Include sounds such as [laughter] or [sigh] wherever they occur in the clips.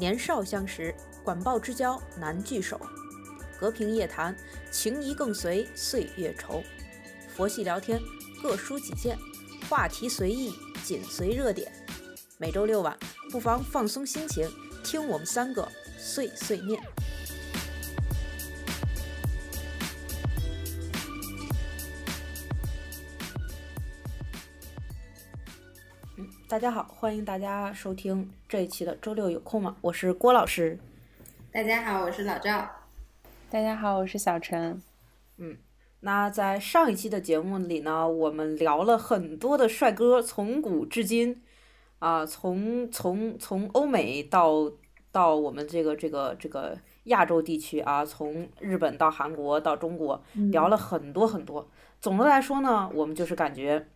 年少相识，管鲍之交难聚首。隔屏夜谈，情谊更随岁月稠。佛系聊天，各抒己见，话题随意，紧随热点。每周六晚，不妨放松心情，听我们三个碎碎念。大家好，欢迎大家收听这一期的周六有空吗？我是郭老师。大家好，我是老赵。大家好，我是小陈。嗯，那在上一期的节目里呢，我们聊了很多的帅哥，从古至今，啊，从从从欧美到到我们这个这个这个亚洲地区啊，从日本到韩国到中国，聊了很多很多。总的来说呢，我们就是感觉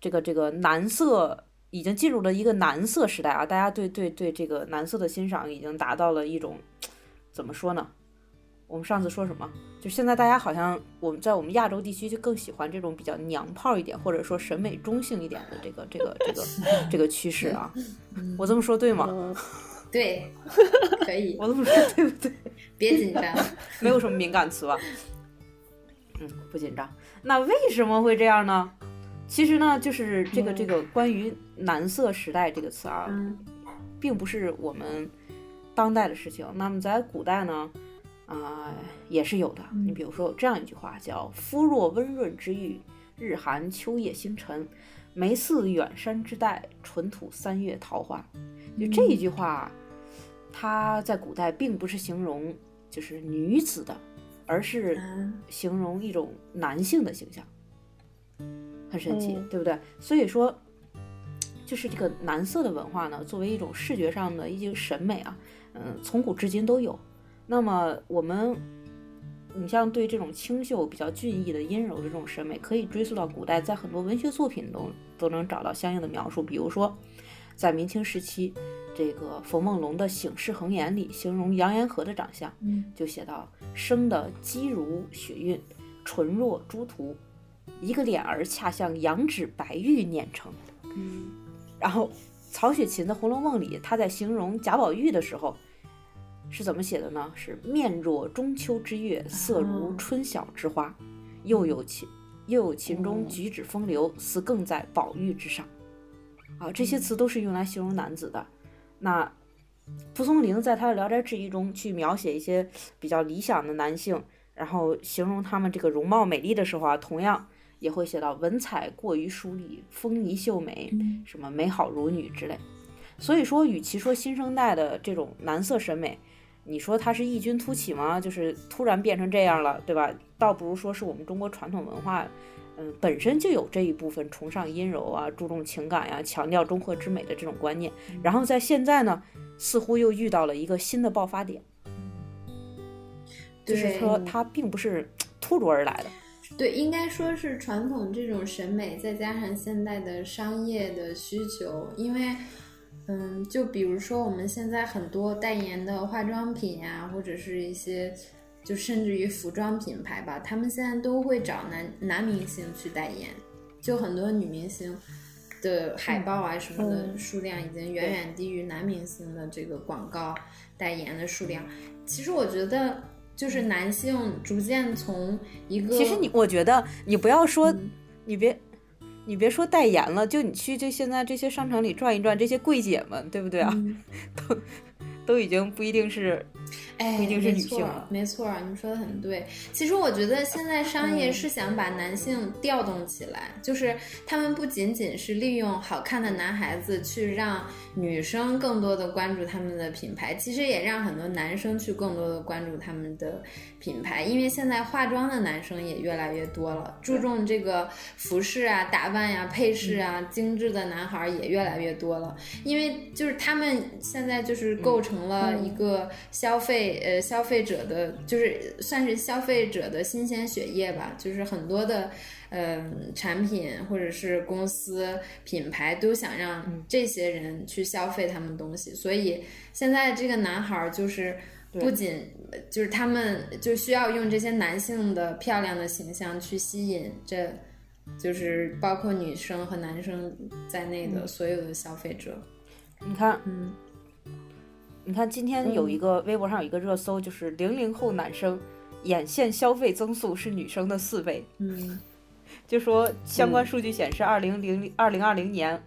这个这个男色已经进入了一个男色时代啊，大家对对对这个男色的欣赏已经达到了一种怎么说呢？我们上次说什么？就现在大家好像我们在我们亚洲地区就更喜欢这种比较娘炮一点，或者说审美中性一点的这个这个这个 [laughs] 这个趋势啊。我这么说对吗？[laughs] 对，可以。我这么说对不对？[laughs] 别紧张，没有什么敏感词吧？嗯，不紧张。那为什么会这样呢？其实呢，就是这个这个关于“男色时代”这个词啊，并不是我们当代的事情。那么在古代呢？啊，也是有的。你比如说有这样一句话，叫“肤若温润之玉，日寒秋夜星辰，眉似远山之黛，唇吐三月桃花”。就这一句话，它在古代并不是形容就是女子的，而是形容一种男性的形象，很神奇，对不对？所以说，就是这个蓝色的文化呢，作为一种视觉上的一些审美啊，嗯，从古至今都有。那么我们，你像对这种清秀、比较俊逸的阴柔的这种审美，可以追溯到古代，在很多文学作品中都能找到相应的描述。比如说，在明清时期，这个冯梦龙的《醒世恒言》里，形容杨延和的长相，就写到：生的肌如雪韵，唇若朱涂，一个脸儿恰像羊脂白玉碾成。嗯，然后曹雪芹的《红楼梦》里，他在形容贾宝玉的时候。是怎么写的呢？是面若中秋之月，色如春晓之花，又有秦又有秦中举止风流，似更在宝玉之上。啊，这些词都是用来形容男子的。那蒲松龄在他的《聊斋志异》中去描写一些比较理想的男性，然后形容他们这个容貌美丽的时候啊，同样也会写到文采过于疏离，风仪秀美，什么美好如女之类。所以说，与其说新生代的这种男色审美，你说它是异军突起吗？就是突然变成这样了，对吧？倒不如说是我们中国传统文化，嗯，本身就有这一部分崇尚阴柔啊、注重情感呀、强调中和之美的这种观念。然后在现在呢，似乎又遇到了一个新的爆发点，就是说它并不是突如而来的。对，应该说是传统这种审美，再加上现代的商业的需求，因为。嗯，就比如说我们现在很多代言的化妆品呀，或者是一些，就甚至于服装品牌吧，他们现在都会找男男明星去代言，就很多女明星的海报啊什么的数量已经远远低于男明星的这个广告代言的数量。其实我觉得，就是男性逐渐从一个，其实你我觉得你不要说，你别。你别说代言了，就你去这现在这些商场里转一转，这些柜姐们，对不对啊？都 [laughs] 都已经不一定是。哎，没错，没错，你说的很对。其实我觉得现在商业是想把男性调动起来，就是他们不仅仅是利用好看的男孩子去让女生更多的关注他们的品牌，其实也让很多男生去更多的关注他们的品牌。因为现在化妆的男生也越来越多了，注重这个服饰啊、打扮呀、配饰啊、精致的男孩也越来越多了。因为就是他们现在就是构成了一个消费。呃，消费者的就是算是消费者的新鲜血液吧，就是很多的，嗯，产品或者是公司品牌都想让这些人去消费他们东西，所以现在这个男孩就是不仅就是他们就需要用这些男性的漂亮的形象去吸引，这就是包括女生和男生在内的所有的消费者。你看，嗯。你看今天有一个微博上有一个热搜，就是零零后男生眼线消费增速是女生的四倍。嗯，[laughs] 就说相关数据显示，二零零二零二零年，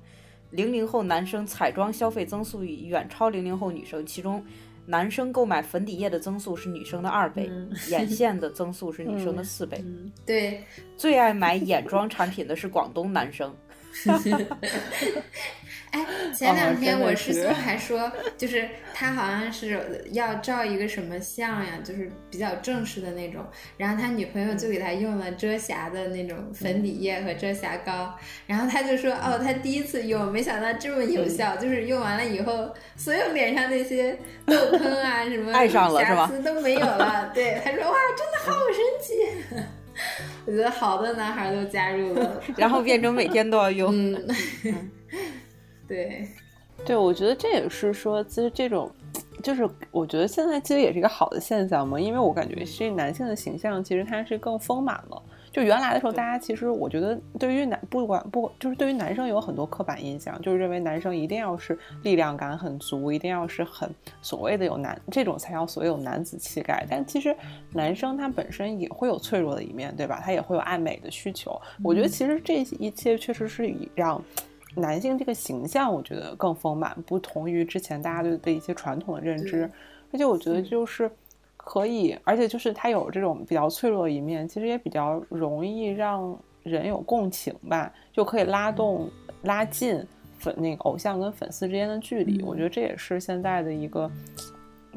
零零后男生彩妆消费增速远超零零后女生，其中男生购买粉底液的增速是女生的二倍，眼线的增速是 [laughs] 女生的四倍。对，最爱买眼妆产品的是广东男生。[laughs] 哎，[laughs] 前两天我师兄还说，就是他好像是要照一个什么相呀，就是比较正式的那种。然后他女朋友就给他用了遮瑕的那种粉底液和遮瑕膏，然后他就说，哦，他第一次用，没想到这么有效，就是用完了以后，所有脸上那些痘坑啊什么瑕疵都没有了。[laughs] 对，他说，哇，真的好神奇。[laughs] 我觉得好多男孩都加入了，然后变成每天都要用。嗯，对，对，我觉得这也是说，其实这种，就是我觉得现在其实也是一个好的现象嘛，因为我感觉这男性的形象其实它是更丰满了。就原来的时候，大家其实我觉得，对于男不管不就是对于男生有很多刻板印象，就是认为男生一定要是力量感很足，一定要是很所谓的有男这种才叫所谓有男子气概。但其实男生他本身也会有脆弱的一面，对吧？他也会有爱美的需求。我觉得其实这一切确实是以让男性这个形象，我觉得更丰满，不同于之前大家对的一些传统的认知。而且我觉得就是。可以，而且就是他有这种比较脆弱的一面，其实也比较容易让人有共情吧，就可以拉动、拉近粉那个偶像跟粉丝之间的距离。我觉得这也是现在的一个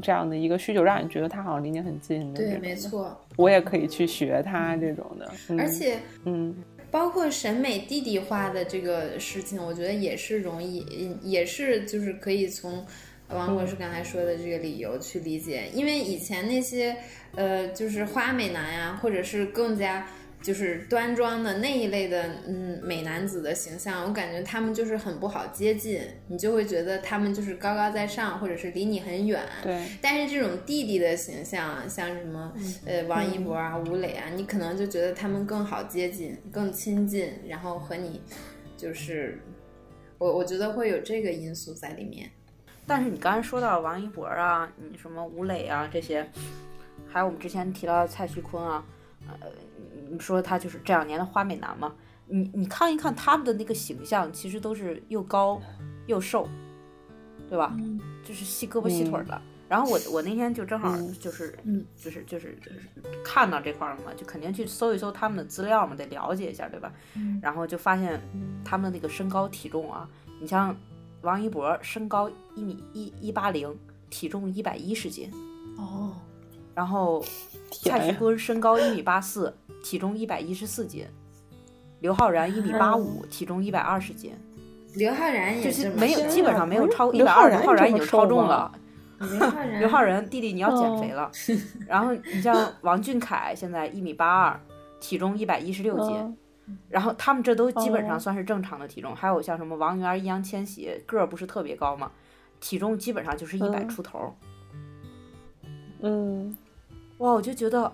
这样的一个需求，让你觉得他好像离你很近。对，没错，我也可以去学他这种的。而且，嗯，包括审美弟弟化的这个事情，我觉得也是容易，也是就是可以从。王博士刚才说的这个理由去理解，因为以前那些呃，就是花美男呀，或者是更加就是端庄的那一类的嗯美男子的形象，我感觉他们就是很不好接近，你就会觉得他们就是高高在上，或者是离你很远。对。但是这种弟弟的形象，像什么呃王一博啊、吴磊啊，你可能就觉得他们更好接近、更亲近，然后和你就是我我觉得会有这个因素在里面。但是你刚才说到王一博啊，你什么吴磊啊这些，还有我们之前提到的蔡徐坤啊，呃，你说他就是这两年的花美男嘛？你你看一看他们的那个形象，其实都是又高又瘦，对吧？就是细胳膊细腿的。然后我我那天就正好就是就是就是看到这块了嘛，就肯定去搜一搜他们的资料嘛，得了解一下，对吧？然后就发现他们的那个身高体重啊，你像。王一博身高一米一一八零，体重一百一十斤。哦，然后 [laughs] 蔡徐坤身高一米八四，体重一百一十四斤。刘昊然一米八五，体重一百二十斤。刘昊然也是没有，基本上没有超一百二。刘昊然已经超重了。[laughs] 刘昊然弟弟，你要减肥了。[laughs] 然后你像王俊凯，现在一米八二，体重一百一十六斤。然后他们这都基本上算是正常的体重，还有像什么王源、易烊千玺，个儿不是特别高嘛，体重基本上就是一百出头。嗯，哇，我就觉得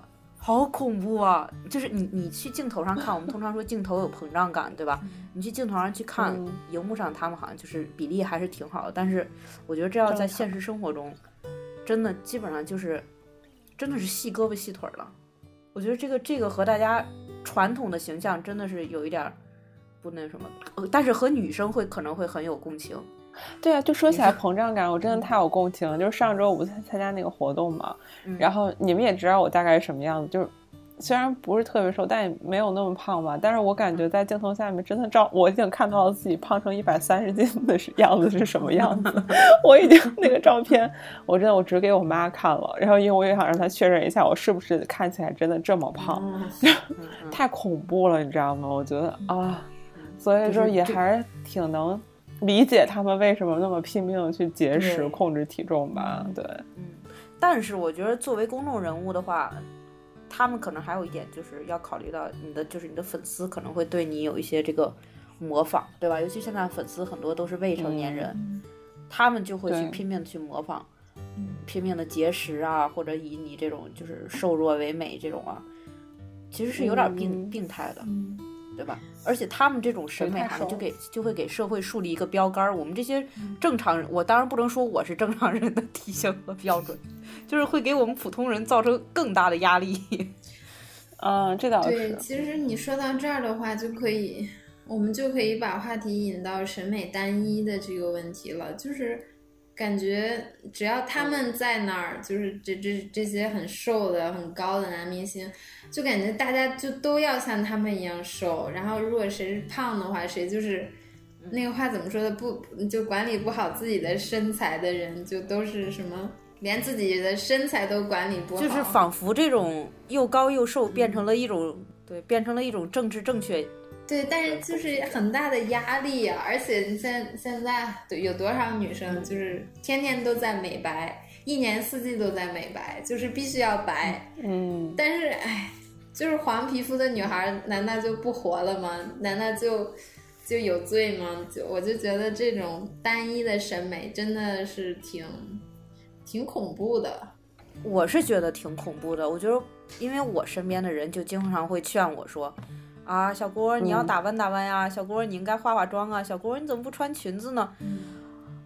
好恐怖啊！就是你你去镜头上看，我们通常说镜头有膨胀感，对吧？你去镜头上去看，荧幕上他们好像就是比例还是挺好的，但是我觉得这要在现实生活中，真的基本上就是真的是细胳膊细腿了。我觉得这个这个和大家。传统的形象真的是有一点不那什么，但是和女生会可能会很有共情。对啊，就说起来膨胀感，我真的太有共情了。就是上周我不参参加那个活动嘛，然后你们也知道我大概是什么样子，就是。虽然不是特别瘦，但也没有那么胖吧。但是我感觉在镜头下面真的照，我已经看到了自己胖成一百三十斤的样子是什么样子。[laughs] 我已经那个照片，我真的我只给我妈看了，然后因为我也想让她确认一下我是不是看起来真的这么胖，太恐怖了，你知道吗？我觉得啊，所以说也还是挺能理解他们为什么那么拼命的去节食控制体重吧。对，嗯，但是我觉得作为公众人物的话。他们可能还有一点就是要考虑到你的，就是你的粉丝可能会对你有一些这个模仿，对吧？尤其现在粉丝很多都是未成年人，他们就会去拼命的去模仿，拼命的节食啊，或者以你这种就是瘦弱为美这种啊，其实是有点病病态的。对吧？而且他们这种审美好像就给就会给社会树立一个标杆儿。我们这些正常人，我当然不能说我是正常人的体型和标准，就是会给我们普通人造成更大的压力。[laughs] 嗯，这倒是。对，其实你说到这儿的话，就可以，我们就可以把话题引到审美单一的这个问题了。就是感觉只要他们在那儿，就是这这这些很瘦的、很高的男明星，就感觉大家就都要像他们一样瘦。然后如果谁是胖的话，谁就是那个话怎么说的？不就管理不好自己的身材的人，就都是什么？连自己的身材都管理不好，就是仿佛这种又高又瘦变成了一种对，变成了一种政治正确。对，但是就是很大的压力啊！而且你现现在有多少女生就是天天都在美白，一年四季都在美白，就是必须要白。嗯。但是哎，就是黄皮肤的女孩难道就不活了吗？难道就就有罪吗？就我就觉得这种单一的审美真的是挺。挺恐怖的，我是觉得挺恐怖的。我觉得，因为我身边的人就经常会劝我说：“啊，小郭，你要打扮打扮呀，小郭，你应该化化妆啊，小郭，你怎么不穿裙子呢？”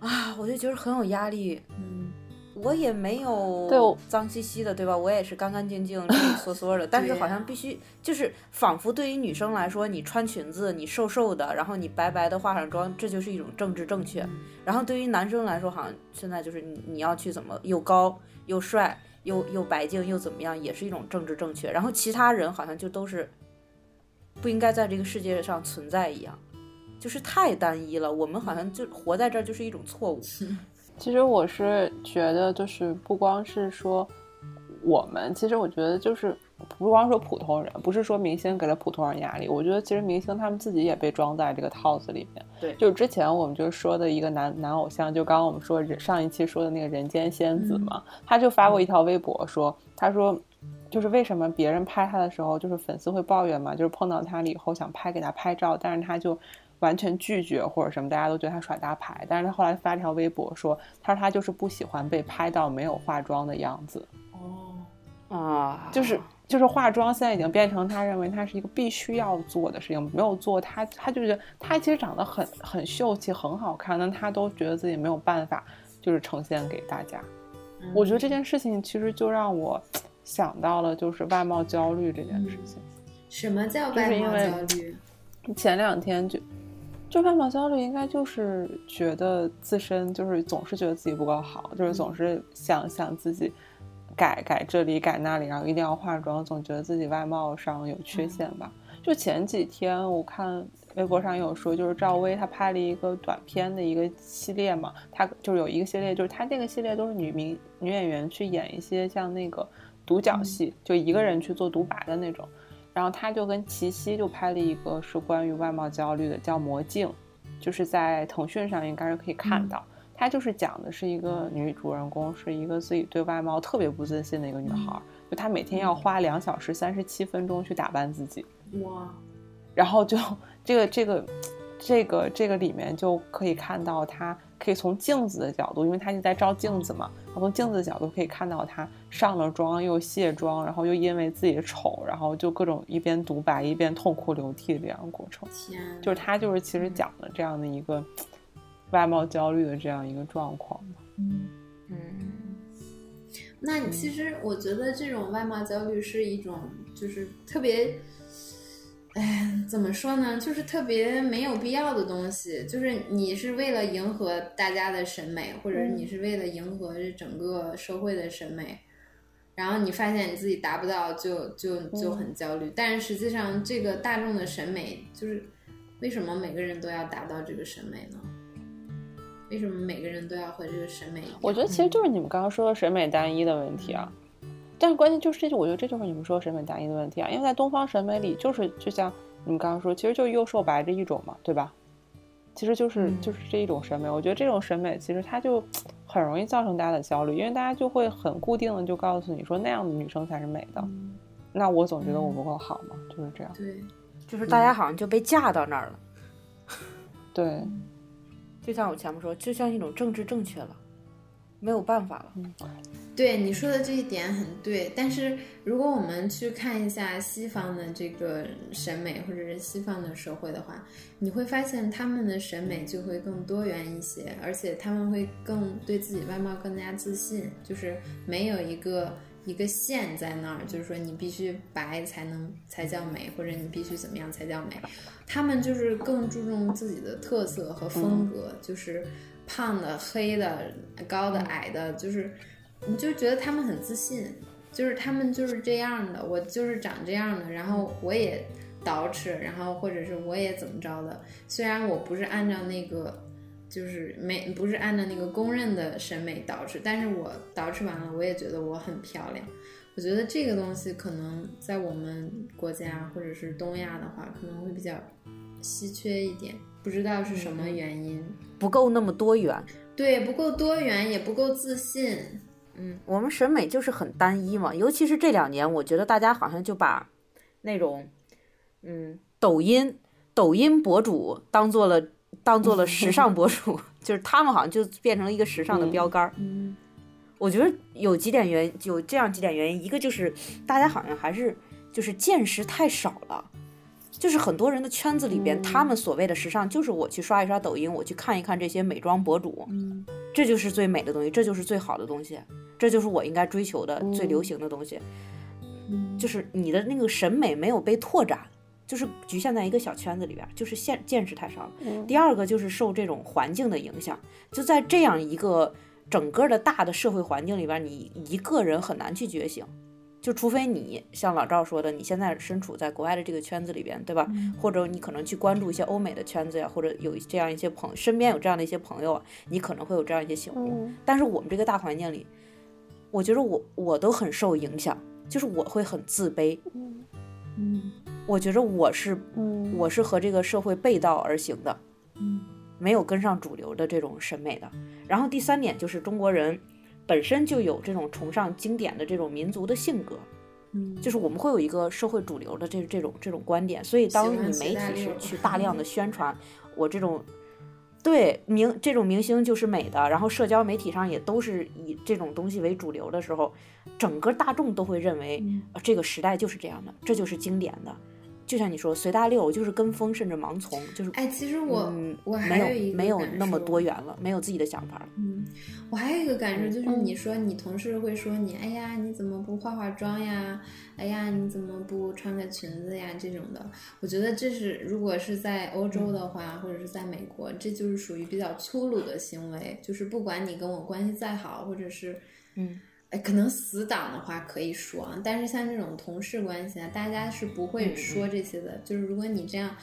啊，我就觉得很有压力。嗯，我也没有脏兮兮的，对吧？我也是干干净净、利利索索的。[laughs] 但是好像必须，就是仿佛对于女生来说，你穿裙子，你瘦瘦的，然后你白白的化上妆，这就是一种政治正确。然后对于男生来说，好像现在就是你你要去怎么又高又帅又又白净又怎么样，也是一种政治正确。然后其他人好像就都是不应该在这个世界上存在一样。就是太单一了，我们好像就活在这儿就是一种错误。[laughs] 其实我是觉得，就是不光是说我们，其实我觉得就是不光说普通人，不是说明星给了普通人压力。我觉得其实明星他们自己也被装在这个套子里面。对，就是之前我们就说的一个男男偶像，就刚刚我们说上一期说的那个人间仙子嘛，他就发过一条微博说，他说就是为什么别人拍他的时候，就是粉丝会抱怨嘛，就是碰到他了以后想拍给他拍照，但是他就。完全拒绝或者什么，大家都觉得他耍大牌。但是他后来发条微博说，他说他就是不喜欢被拍到没有化妆的样子。哦，啊，就是就是化妆现在已经变成他认为他是一个必须要做的事情，没有做他他就觉得他其实长得很很秀气很好看，但他都觉得自己没有办法就是呈现给大家。我觉得这件事情其实就让我想到了就是外貌焦虑这件事情。什么叫外貌焦虑？前两天就。就外貌焦虑，应该就是觉得自身就是总是觉得自己不够好，就是总是想想自己改改这里改那里，然后一定要化妆，总觉得自己外貌上有缺陷吧。就前几天我看微博上有说，就是赵薇她拍了一个短片的一个系列嘛，她就是有一个系列，就是她那个系列都是女明女演员去演一些像那个独角戏，就一个人去做独白的那种。然后他就跟齐溪就拍了一个是关于外貌焦虑的，叫《魔镜》，就是在腾讯上应该是可以看到。他就是讲的是一个女主人公，是一个自己对外貌特别不自信的一个女孩，就她每天要花两小时三十七分钟去打扮自己。哇！然后就这个这个这个这个里面就可以看到她。可以从镜子的角度，因为他就在照镜子嘛，然后从镜子的角度可以看到他上了妆又卸妆，然后又因为自己丑，然后就各种一边独白一边痛哭流涕的这样的过程。天，就是他就是其实讲了这样的一个外貌焦虑的这样一个状况嘛。嗯嗯，那其实我觉得这种外貌焦虑是一种就是特别。哎，怎么说呢？就是特别没有必要的东西。就是你是为了迎合大家的审美，或者你是为了迎合这整个社会的审美，然后你发现你自己达不到，就就就很焦虑。但是实际上，这个大众的审美，就是为什么每个人都要达到这个审美呢？为什么每个人都要和这个审美？我觉得其实就是你们刚刚说的审美单一的问题啊。但是关键就是这就我觉得这就是你们说审美单一的问题啊，因为在东方审美里，就是就像你们刚刚说，其实就是幼瘦白这一种嘛，对吧？其实就是就是这一种审美。我觉得这种审美其实它就很容易造成大家的焦虑，因为大家就会很固定的就告诉你说那样的女生才是美的。那我总觉得我不够好嘛，就是这样。对，就是大家好像就被架到那儿了。对，就像我前面说，就像一种政治正确了。没有办法了。对你说的这一点很对，但是如果我们去看一下西方的这个审美或者是西方的社会的话，你会发现他们的审美就会更多元一些，而且他们会更对自己外貌更加自信，就是没有一个一个线在那儿，就是说你必须白才能才叫美，或者你必须怎么样才叫美，他们就是更注重自己的特色和风格，就是胖的、黑的、高的、矮的，就是。你就觉得他们很自信，就是他们就是这样的，我就是长这样的，然后我也捯饬，然后或者是我也怎么着的。虽然我不是按照那个，就是没不是按照那个公认的审美捯饬，但是我捯饬完了，我也觉得我很漂亮。我觉得这个东西可能在我们国家或者是东亚的话，可能会比较稀缺一点，不知道是什么原因，不够那么多元。对，不够多元，也不够自信。嗯，我们审美就是很单一嘛，尤其是这两年，我觉得大家好像就把那种，嗯，抖音抖音博主当做了当做了时尚博主，[laughs] 就是他们好像就变成了一个时尚的标杆儿。嗯，我觉得有几点原有这样几点原因，一个就是大家好像还是就是见识太少了。就是很多人的圈子里边，他们所谓的时尚，就是我去刷一刷抖音，我去看一看这些美妆博主，这就是最美的东西，这就是最好的东西，这就是我应该追求的最流行的东西。就是你的那个审美没有被拓展，就是局限在一个小圈子里边，就是见见识太少了。第二个就是受这种环境的影响，就在这样一个整个的大的社会环境里边，你一个人很难去觉醒。就除非你像老赵说的，你现在身处在国外的这个圈子里边，对吧？或者你可能去关注一些欧美的圈子呀，或者有这样一些朋身边有这样的一些朋友啊，你可能会有这样一些醒悟。但是我们这个大环境里，我觉得我我都很受影响，就是我会很自卑。嗯，我觉得我是，我是和这个社会背道而行的，没有跟上主流的这种审美的。然后第三点就是中国人。本身就有这种崇尚经典的这种民族的性格，嗯，就是我们会有一个社会主流的这这种这种观点，所以当你媒体是去大量的宣传我这种对明这种明星就是美的，然后社交媒体上也都是以这种东西为主流的时候，整个大众都会认为这个时代就是这样的，这就是经典的。就像你说随大溜，就是跟风，甚至盲从，就是哎，其实我我还有一个没有那么多元了，没有自己的想法了。嗯，我还有一个感受就是，你说你同事会说你，哎呀，你怎么不化化妆呀？哎呀，你怎么不穿个裙子呀？这种的，我觉得这是如果是在欧洲的话，或者是在美国，这就是属于比较粗鲁的行为。就是不管你跟我关系再好，或者是嗯。哎，可能死党的话可以说啊，但是像这种同事关系啊，大家是不会说这些的。就是如果你这样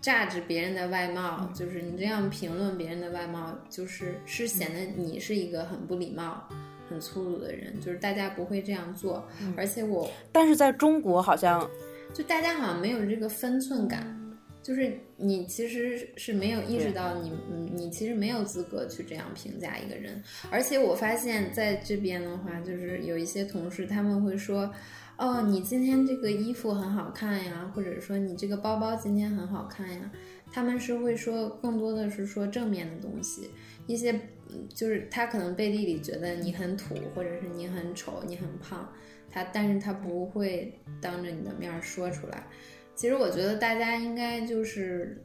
榨着别人的外貌，就是你这样评论别人的外貌，就是是显得你是一个很不礼貌、很粗鲁的人。就是大家不会这样做。而且我，但是在中国好像，就大家好像没有这个分寸感。就是你其实是没有意识到你，你其实没有资格去这样评价一个人。而且我发现在这边的话，就是有一些同事他们会说，哦，你今天这个衣服很好看呀，或者说你这个包包今天很好看呀。他们是会说更多的是说正面的东西，一些就是他可能背地里觉得你很土，或者是你很丑，你很胖，他但是他不会当着你的面说出来。其实我觉得大家应该就是，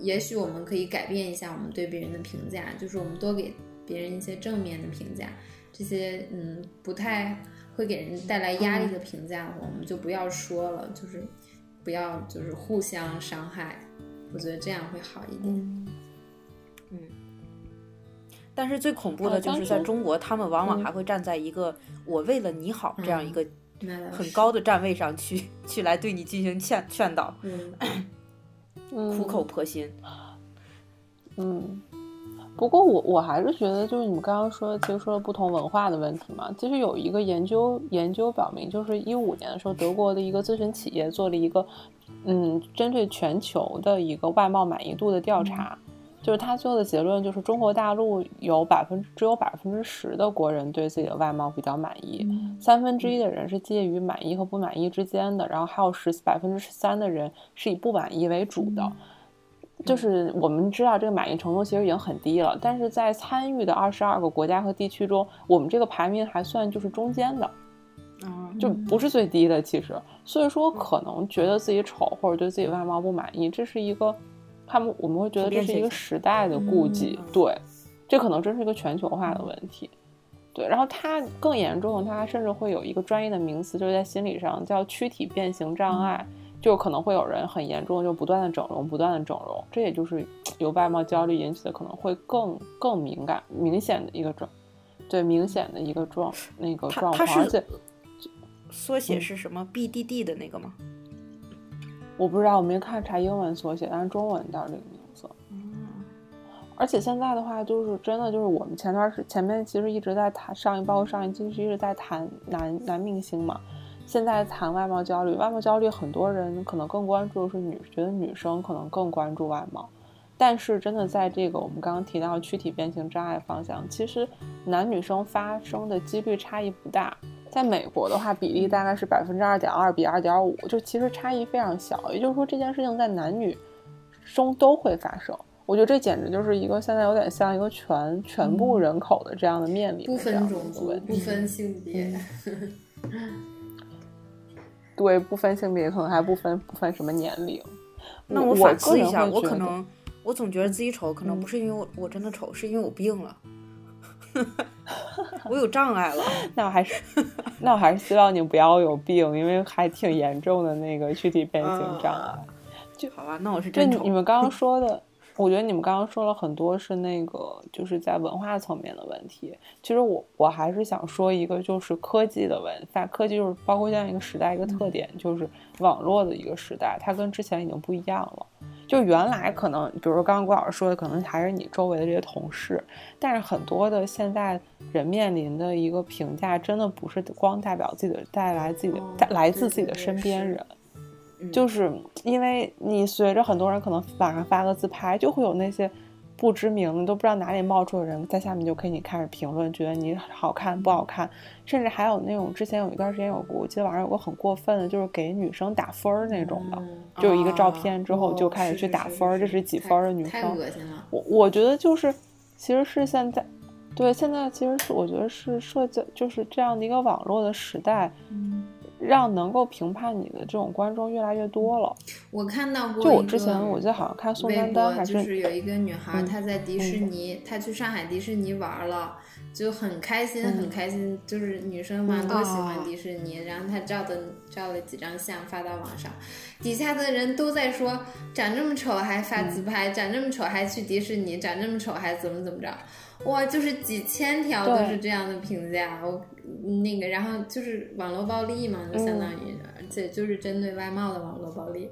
也许我们可以改变一下我们对别人的评价，就是我们多给别人一些正面的评价，这些嗯不太会给人带来压力的评价，我们就不要说了，就是不要就是互相伤害，我觉得这样会好一点。嗯，但是最恐怖的就是在中国，他们往往还会站在一个我为了你好这样一个。很高的站位上去，去来对你进行劝劝导，苦口婆心。嗯，不过我我还是觉得，就是你们刚刚说，其实说了不同文化的问题嘛。其实有一个研究研究表明，就是一五年的时候，德国的一个咨询企业做了一个，嗯，针对全球的一个外贸满意度的调查。就是他最后的结论就是，中国大陆有百分只有百分之十的国人对自己的外貌比较满意，三分之一的人是介于满意和不满意之间的，然后还有十百分之十三的人是以不满意为主的。就是我们知道这个满意程度其实已经很低了，但是在参与的二十二个国家和地区中，我们这个排名还算就是中间的，嗯，就不是最低的。其实，所以说可能觉得自己丑或者对自己外貌不满意，这是一个他们我们会觉得这是一个时代的顾忌，对，这可能真是一个全球化的问题。对，然后它更严重，它甚至会有一个专业的名词，就是在心理上叫躯体变形障碍。就可能会有人很严重，就不断的整容，不断的整容，这也就是由外貌焦虑引起的，可能会更更敏感、明显的一个状，对，明显的一个状那个状况。而且缩写是什么？BDD 的那个吗？我不知道，我没看查英文缩写，但是中文叫这个名字。嗯。而且现在的话，就是真的就是我们前段时前面其实一直在谈上一，包括上一期是一直在谈男男明星嘛。现在谈外貌焦虑，外貌焦虑很多人可能更关注的是女，觉得女生可能更关注外貌，但是真的在这个我们刚刚提到躯体变形障碍方向，其实男女生发生的几率差异不大。在美国的话，比例大概是百分之二点二比二点五，就其实差异非常小。也就是说，这件事情在男女中都会发生。我觉得这简直就是一个现在有点像一个全全部人口的这样的面临不分种族、不分性别。[laughs] 对，不分性别，可能还不分不分什么年龄。那我反思一下，我可能我总觉得自己丑，可能不是因为我我真的丑，是因为我病了，[laughs] 我有障碍了。那我还是那我还是希望你不要有病，因为还挺严重的那个躯体变形障碍。就好吧，那我是真丑。你们刚刚 [laughs] 说的。我觉得你们刚刚说了很多是那个，就是在文化层面的问题。其实我我还是想说一个，就是科技的问题。科技就是包括这样一个时代一个特点，就是网络的一个时代，它跟之前已经不一样了。就原来可能，比如说刚刚郭老师说的，可能还是你周围的这些同事，但是很多的现在人面临的一个评价，真的不是光代表自己的，带来自己的，带来自自己的身边人。就是因为你随着很多人可能网上发个自拍，就会有那些不知名的都不知道哪里冒出的人在下面就可以开始评论，觉得你好看不好看，甚至还有那种之前有一段时间有过，我记得网上有个很过分的，就是给女生打分儿那种的，就一个照片之后就开始去打分儿，这是几分的女生，太恶心了。我我觉得就是，其实是现在，对现在其实是我觉得是社交就是这样的一个网络的时代。让能够评判你的这种观众越来越多了。我看到过，就我之前我记得好像看宋丹丹还是有一个女孩，她在迪士尼，她去上海迪士尼玩了，就很开心，很开心。就是女生嘛，都喜欢迪士尼。然后她照的照了几张相发到网上，底下的人都在说，长这么丑还发自拍，长这么丑还去迪士尼，长这么丑还怎么怎么着。哇，就是几千条都是这样的评价，我那个，然后就是网络暴力嘛，就相当于，而且就是针对外貌的网络暴力，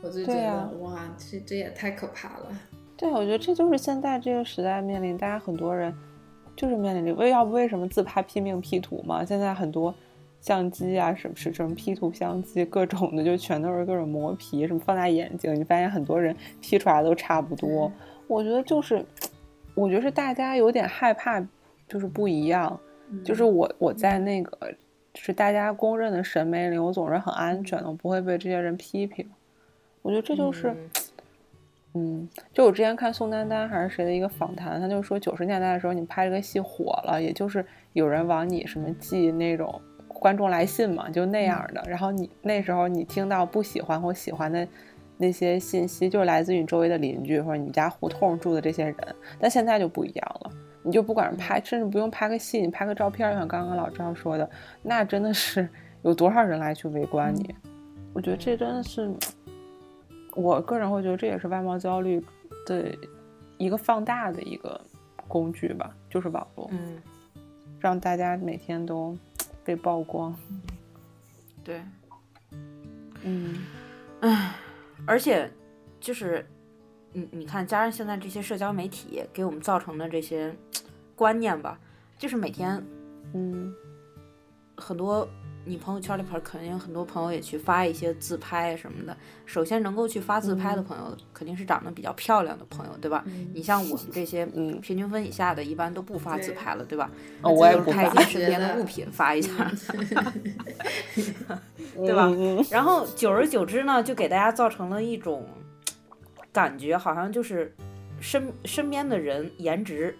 我就觉得哇，这这也太可怕了。对，我觉得这就是现在这个时代面临，大家很多人就是面临这，为要不为什么自拍拼命 P 图嘛？现在很多相机啊，什么是什么 P 图相机，各种的就全都是各种磨皮，什么放大眼睛，你发现很多人 P 出来都差不多。我觉得就是。我觉得是大家有点害怕，就是不一样，就是我我在那个是大家公认的审美里，我总是很安全的，我不会被这些人批评。我觉得这就是，嗯，就我之前看宋丹丹还是谁的一个访谈，他就说九十年代的时候你拍这个戏火了，也就是有人往你什么寄那种观众来信嘛，就那样的。然后你那时候你听到不喜欢或喜欢的。那些信息就是来自于你周围的邻居或者你家胡同住的这些人，但现在就不一样了。你就不管是拍，甚至不用拍个戏，你拍个照片，像刚刚老赵说的，那真的是有多少人来去围观你？我觉得这真的是，我个人会觉得这也是外貌焦虑的一个放大的一个工具吧，就是网络，嗯，让大家每天都被曝光。对，嗯，唉。而且，就是，你你看，加上现在这些社交媒体给我们造成的这些观念吧，就是每天，嗯，很多你朋友圈里边肯定很多朋友也去发一些自拍什么的。首先能够去发自拍的朋友，肯定是长得比较漂亮的朋友，对吧？你像我们这些平均分以下的，一般都不发自拍了，对吧？哦我也不拍一些身边的物品发一下。[laughs] [laughs] 对吧？然后久而久之呢，就给大家造成了一种，感觉好像就是身身边的人颜值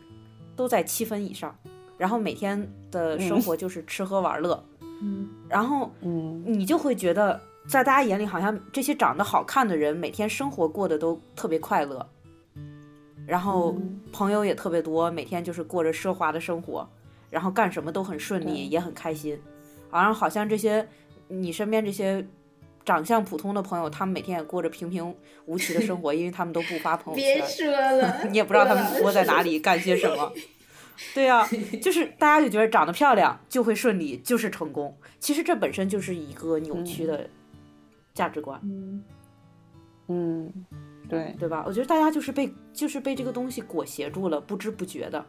都在七分以上，然后每天的生活就是吃喝玩乐，嗯，然后嗯，你就会觉得在大家眼里好像这些长得好看的人每天生活过得都特别快乐，然后朋友也特别多，每天就是过着奢华的生活，然后干什么都很顺利，也很开心，好像好像这些你身边这些。长相普通的朋友，他们每天也过着平平无奇的生活，[laughs] 因为他们都不发朋友圈。别说了，你也不知道他们窝在哪里干些什么。对啊、就是大家就觉得长得漂亮就会顺利，就是成功。其实这本身就是一个扭曲的价值观，嗯嗯，对，对吧？我觉得大家就是被就是被这个东西裹挟住了，不知不觉的，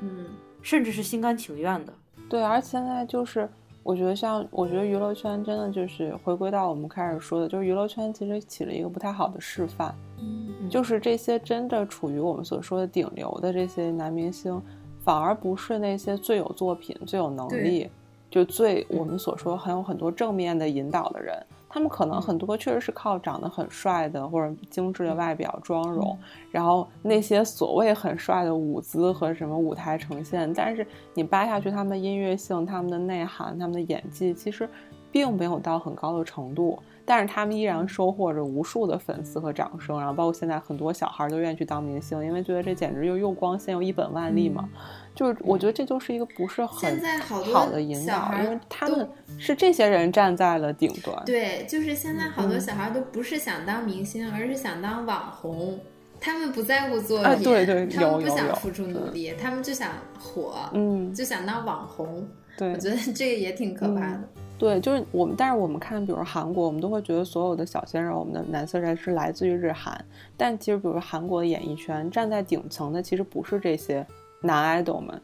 嗯甚至是心甘情愿的。对，而且现在就是，我觉得像，我觉得娱乐圈真的就是回归到我们开始说的，就是娱乐圈其实起了一个不太好的示范，嗯就是这些真的处于我们所说的顶流的这些男明星，反而不是那些最有作品、最有能力，就最我们所说很有很多正面的引导的人。他们可能很多确实是靠长得很帅的或者精致的外表、妆容，然后那些所谓很帅的舞姿和什么舞台呈现，但是你扒下去，他们的音乐性、他们的内涵、他们的演技，其实并没有到很高的程度。但是他们依然收获着无数的粉丝和掌声，然后包括现在很多小孩都愿意去当明星，因为觉得这简直又又光鲜又一本万利嘛。就是我觉得这就是一个不是很好的引导，因为他们是这些人站在了顶端。对，就是现在好多嗯小孩都不是想当明星，而是想当网红。他们不在乎作品，啊对对他们不有有有想付出努力，他们就想火，嗯，就想当网红。对我，觉得这个也挺可怕的。对，就是我们，但是我们看，比如韩国，我们都会觉得所有的小鲜肉，我们的男色人是来自于日韩，但其实，比如说韩国的演艺圈，站在顶层的其实不是这些男 idol 们，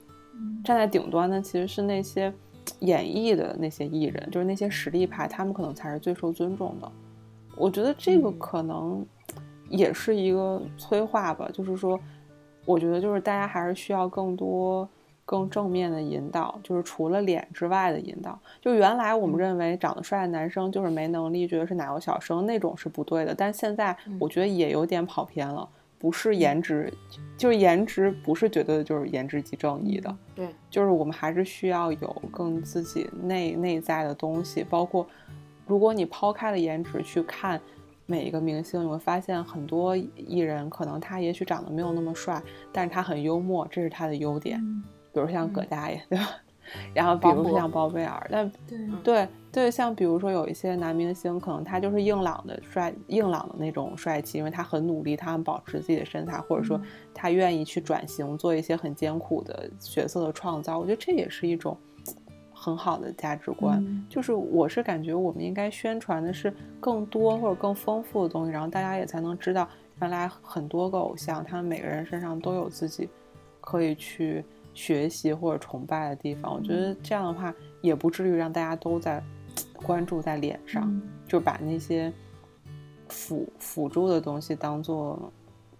站在顶端的其实是那些演艺的那些艺人，就是那些实力派，他们可能才是最受尊重的。我觉得这个嗯可能也是一个催化吧，就是说，我觉得就是大家还是需要更多。更正面的引导，就是除了脸之外的引导。就原来我们认为长得帅的男生就是没能力，觉得是奶油小生，那种是不对的。但现在我觉得也有点跑偏了，不是颜值，就是颜值不是绝对的就是颜值即正义的。对，就是我们还是需要有更自己内内在的东西，包括如果你抛开了颜值去看。每一个明星，你会发现很多艺人可能他也许长得没有那么帅，但是他很幽默，这是他的优点。比如像葛大爷，对吧？[laughs] 然后比如说像包贝尔，但对对对，像比如说有一些男明星，可能他就是硬朗的帅，硬朗的那种帅气，因为他很努力，他很保持自己的身材，或者说他愿意去转型，做一些很艰苦的角色的创造。我觉得这也是一种很好的价值观。嗯就是我是感觉我们应该宣传的是更多或者更丰富的东西，然后大家也才能知道，原来很多个偶像，他们每个人身上都有自己可以去。学习或者崇拜的地方，我觉得这样的话也不至于让大家都在关注在脸上，嗯就把那些辅辅助的东西当做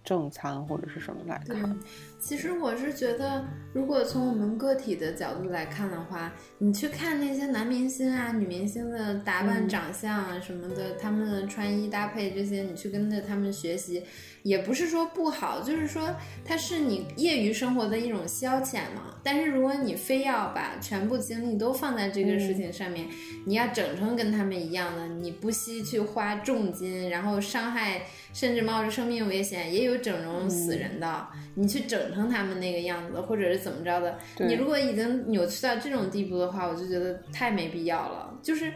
正餐或者是什么来看。，其实我是觉得，如果从我们个体的角度来看的话，你去看那些男明星啊、女明星的打扮、嗯长相啊什么的，他们的穿衣搭配这些，你去跟着他们学习，也不是说不好，就是说它是你业余生活的一种消遣嘛。但是如果你非要把全部精力都放在这个事情上面，你要整成跟他们一样的，你不惜去花重金，然后伤害，甚至冒着生命危险，也有整容死人的。你去整成他们那个样子，或者是怎么着的，你如果已经扭曲到这种地步的话，我就觉得太没必要了。就是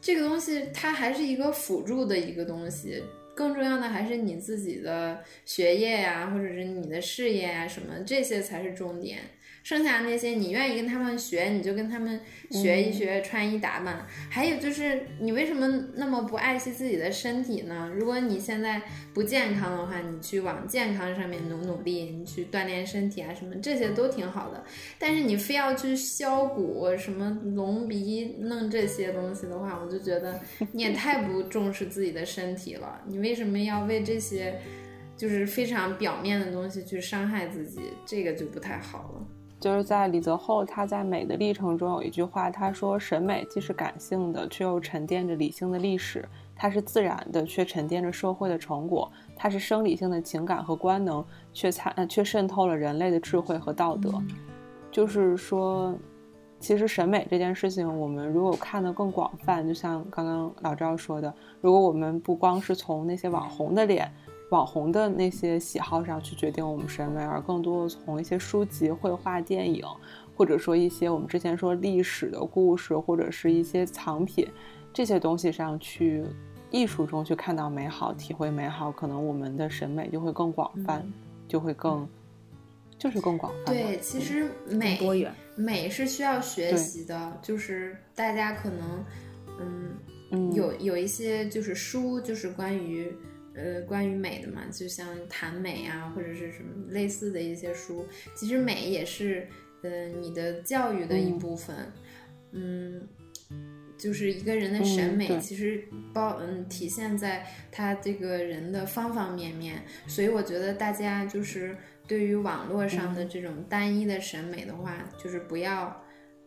这个东西，它还是一个辅助的一个东西。更重要的还是你自己的学业呀、或者是你的事业呀、什么，这些才是重点。剩下那些你愿意跟他们学，你就跟他们学一学穿衣打扮。还有就是，你为什么那么不爱惜自己的身体呢？如果你现在不健康的话，你去往健康上面努努力，你去锻炼身体啊，什么这些都挺好的。但是你非要去削骨、什么隆鼻弄这些东西的话，我就觉得你也太不重视自己的身体了。你为什么要为这些就是非常表面的东西去伤害自己？这个就不太好了。就是在李泽厚他在《美的历程》中有一句话，他说：“审美既是感性的，却又沉淀着理性的历史；它是自然的，却沉淀着社会的成果；它是生理性的情感和官能，却参却渗透了人类的智慧和道德。”就是说，其实审美这件事情，我们如果看得更广泛，就像刚刚老赵说的，如果我们不光是从那些网红的脸。网红的那些喜好上去决定我们审美，而更多的从一些书籍、绘画、电影，或者说一些我们之前说历史的故事，或者是一些藏品这些东西上去，艺术中去看到美好、体会美好，可能我们的审美就会更广泛，就会更就是更广泛。对，其实美多元美是需要学习的，就是大家可能嗯有有一些就是书，就是关于。呃，关于美的嘛，就像谈美啊，或者是什么类似的一些书，其实美也是呃你的教育的一部分。嗯，就是一个人的审美，其实包嗯体现在他这个人的方方面面。所以我觉得大家就是对于网络上的这种单一的审美的话，就是不要。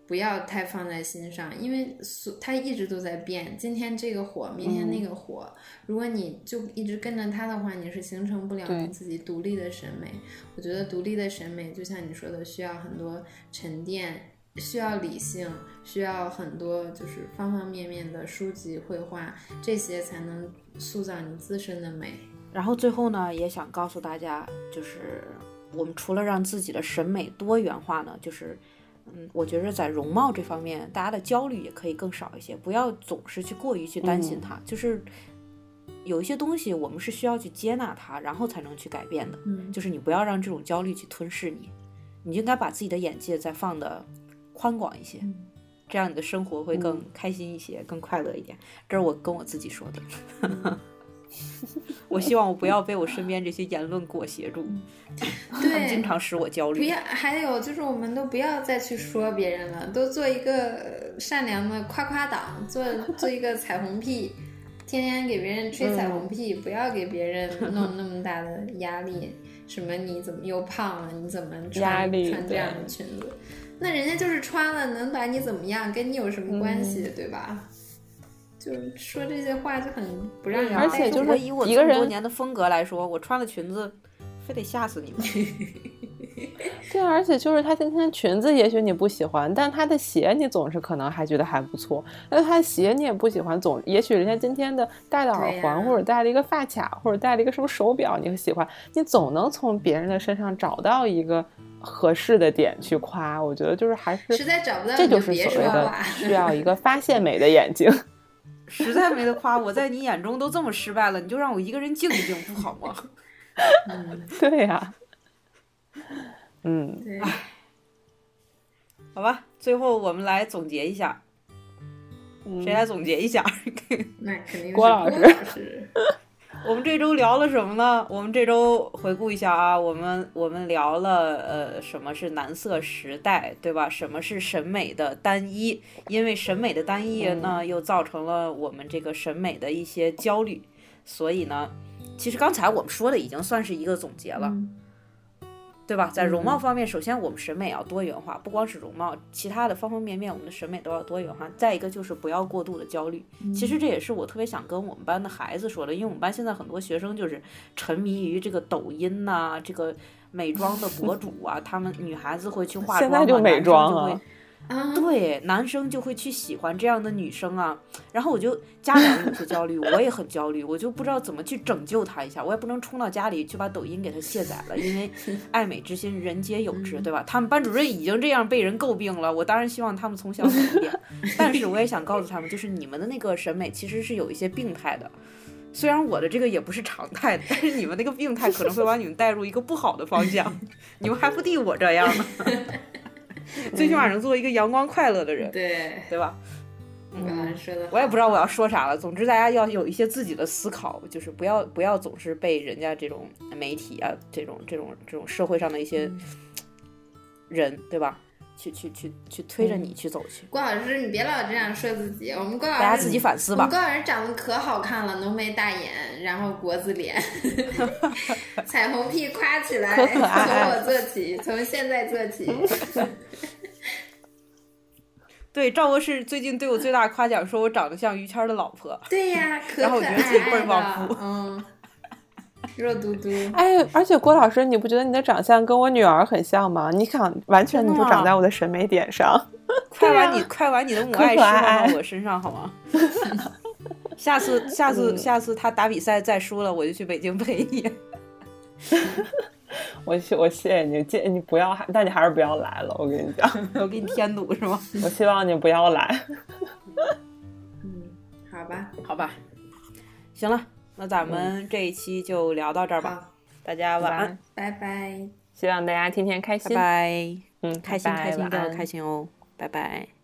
不要太放在心上，因为所它一直都在变。今天这个火，明天那个火。如果你就一直跟着它的话，你是形成不了你自己独立的审美。我觉得独立的审美，就像你说的，需要很多沉淀，需要理性，需要很多就是方方面面的书籍、绘画，这些才能塑造你自身的美。然后最后呢，也想告诉大家，就是我们除了让自己的审美多元化呢，就是。嗯，我觉着在容貌这方面，大家的焦虑也可以更少一些，不要总是去过于去担心它。就是有一些东西，我们是需要去接纳它，然后才能去改变的。嗯，就是你不要让这种焦虑去吞噬你，你应该把自己的眼界再放的宽广一些，这样你的生活会更开心一些，更快乐一点。这是我跟我自己说的。[laughs] [laughs] 我希望我不要被我身边这些言论裹挟住，[laughs] 他们经常使我焦虑。不要，还有就是，我们都不要再去说别人了，都做一个善良的夸夸党，做 [laughs] 做一个彩虹屁，天天给别人吹彩虹屁，不要给别人弄那么大的压力。什么？你怎么又胖了？你怎么穿穿这样的裙子？那人家就是穿了，能把你怎么样？跟你有什么关系？对吧？就说这些话就很不让人，而且就是以我这么多年的风格来说，我穿了裙子，非得吓死你们。[laughs] 对，而且就是他今天裙子也许你不喜欢，但他的鞋你总是可能还觉得还不错。那他的鞋你也不喜欢，总也许人家今天的戴的耳环或者戴了一个发卡或者戴了一个什么手表你喜欢，你总能从别人的身上找到一个合适的点去夸。我觉得就是还是实在找不到，这就是所谓的需要一个发现美的眼睛。实在没得夸，我在你眼中都这么失败了，你就让我一个人静一静不好吗？[laughs] [laughs] 对呀，嗯，对，好吧，最后我们来总结一下，谁来总结一下？[laughs] 那肯定是郭老师。我们这周聊了什么呢？我们这周回顾一下啊，我们我们聊了呃，什么是男色时代，对吧？什么是审美的单一？因为审美的单一呢，又造成了我们这个审美的一些焦虑。所以呢，其实刚才我们说的已经算是一个总结了。对吧？在容貌方面，首先我们审美要多元化，不光是容貌，其他的方方面面，我们的审美都要多元化。再一个就是不要过度的焦虑。其实这也是我特别想跟我们班的孩子说的，因为我们班现在很多学生就是沉迷于这个抖音呐，这个美妆的博主啊，他们女孩子会去化妆，现在就会。对，男生就会去喜欢这样的女生啊，然后我就家长有些焦虑，我也很焦虑，我就不知道怎么去拯救他一下，我也不能冲到家里去把抖音给他卸载了，因为 [laughs] 爱美之心人皆有之，对吧？他们班主任已经这样被人诟病了，我当然希望他们从小改变，[laughs] 但是我也想告诉他们，就是你们的那个审美其实是有一些病态的，虽然我的这个也不是常态，但是你们那个病态可能会把你们带入一个不好的方向，[laughs] 你们还不敌我这样呢。[laughs] 最起码能做一个阳光快乐的人，对对吧？嗯，说的，我也不知道我要说啥了。总之，大家要有一些自己的思考，就是不要不要总是被人家这种媒体啊，这种这种这种社会上的一些人，对吧？去去去去推着你去走去。郭老师，你别老这样说自己，我们郭老师大家自己反思吧。郭老师长得可好看了，浓眉大眼，然后国字脸，[laughs] 彩虹屁夸起来，从我做起，从现在做起。[laughs] 对，赵博士最近对我最大夸奖，说我长得像于谦的老婆。对呀，[laughs] 然后我觉得自己倍儿旺夫，嗯，热嘟嘟。哎，而且郭老师，你不觉得你的长相跟我女儿很像吗？你想，完全你就长在我的审美点上。[laughs] 快把你快把你的母爱施放到我身上好吗？[laughs] 下次下次下次他打比赛再输了，我就去北京陪你。[laughs] 我谢我谢谢你，建你不要，但你还是不要来了。我跟你讲，我给你添堵是吗？我希望你不要来。嗯，好吧，好吧，行了，那咱们这一期就聊到这儿吧。大家晚安，拜拜。希望大家天天开心，拜拜。嗯，开心开心的开心哦，拜拜。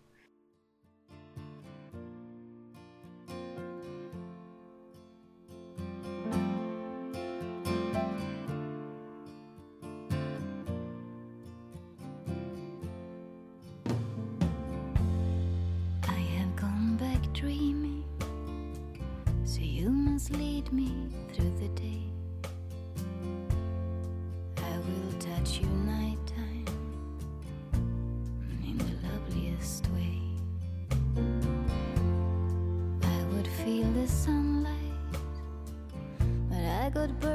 Way. I would feel the sunlight, but I got burned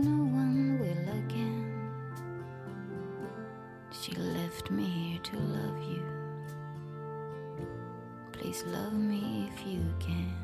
no one will again. She left me here to love you. Please love me if you can.